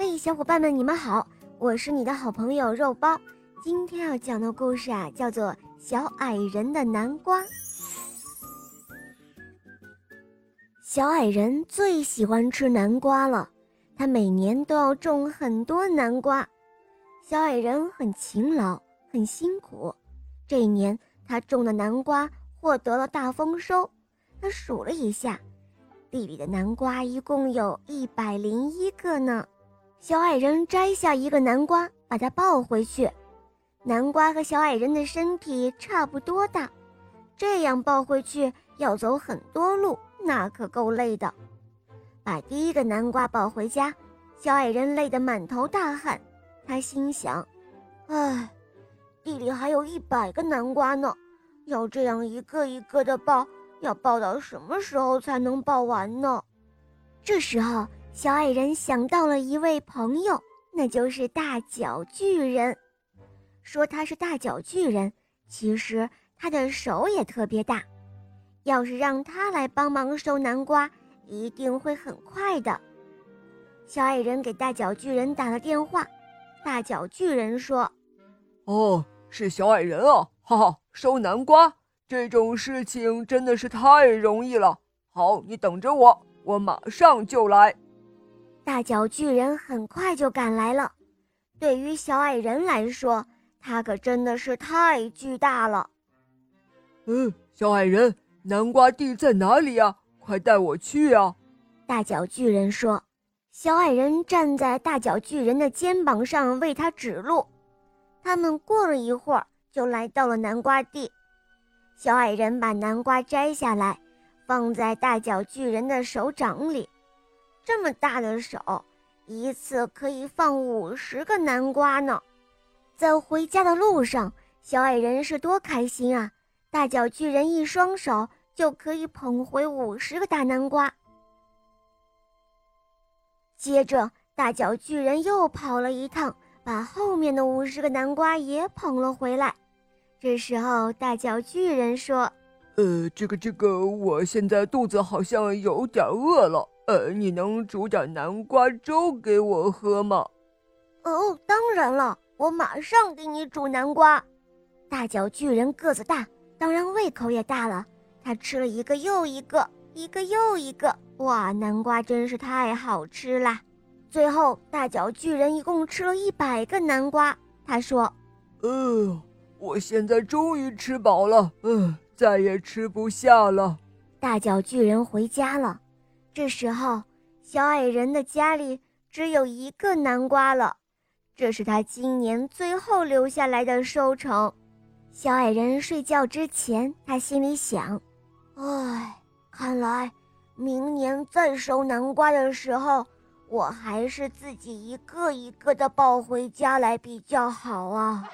嘿，小伙伴们，你们好，我是你的好朋友肉包。今天要讲的故事啊，叫做《小矮人的南瓜》。小矮人最喜欢吃南瓜了，他每年都要种很多南瓜。小矮人很勤劳，很辛苦。这一年，他种的南瓜获得了大丰收。他数了一下，地里的南瓜一共有一百零一个呢。小矮人摘下一个南瓜，把它抱回去。南瓜和小矮人的身体差不多大，这样抱回去要走很多路，那可够累的。把第一个南瓜抱回家，小矮人累得满头大汗。他心想：“唉，地里还有一百个南瓜呢，要这样一个一个的抱，要抱到什么时候才能抱完呢？”这时候。小矮人想到了一位朋友，那就是大脚巨人。说他是大脚巨人，其实他的手也特别大。要是让他来帮忙收南瓜，一定会很快的。小矮人给大脚巨人打了电话，大脚巨人说：“哦，是小矮人啊，哈哈，收南瓜这种事情真的是太容易了。好，你等着我，我马上就来。”大脚巨人很快就赶来了。对于小矮人来说，他可真的是太巨大了。嗯，小矮人，南瓜地在哪里呀？快带我去啊！大脚巨人说。小矮人站在大脚巨人的肩膀上为他指路。他们过了一会儿，就来到了南瓜地。小矮人把南瓜摘下来，放在大脚巨人的手掌里。这么大的手，一次可以放五十个南瓜呢。在回家的路上，小矮人是多开心啊！大脚巨人一双手就可以捧回五十个大南瓜。接着，大脚巨人又跑了一趟，把后面的五十个南瓜也捧了回来。这时候，大脚巨人说：“呃，这个这个，我现在肚子好像有点饿了。”呃，你能煮点南瓜粥给我喝吗？哦，当然了，我马上给你煮南瓜。大脚巨人个子大，当然胃口也大了。他吃了一个又一个，一个又一个，哇，南瓜真是太好吃啦！最后，大脚巨人一共吃了一百个南瓜。他说：“呃，我现在终于吃饱了，嗯，再也吃不下了。”大脚巨人回家了。这时候，小矮人的家里只有一个南瓜了，这是他今年最后留下来的收成。小矮人睡觉之前，他心里想：“唉，看来明年再收南瓜的时候，我还是自己一个一个的抱回家来比较好啊。”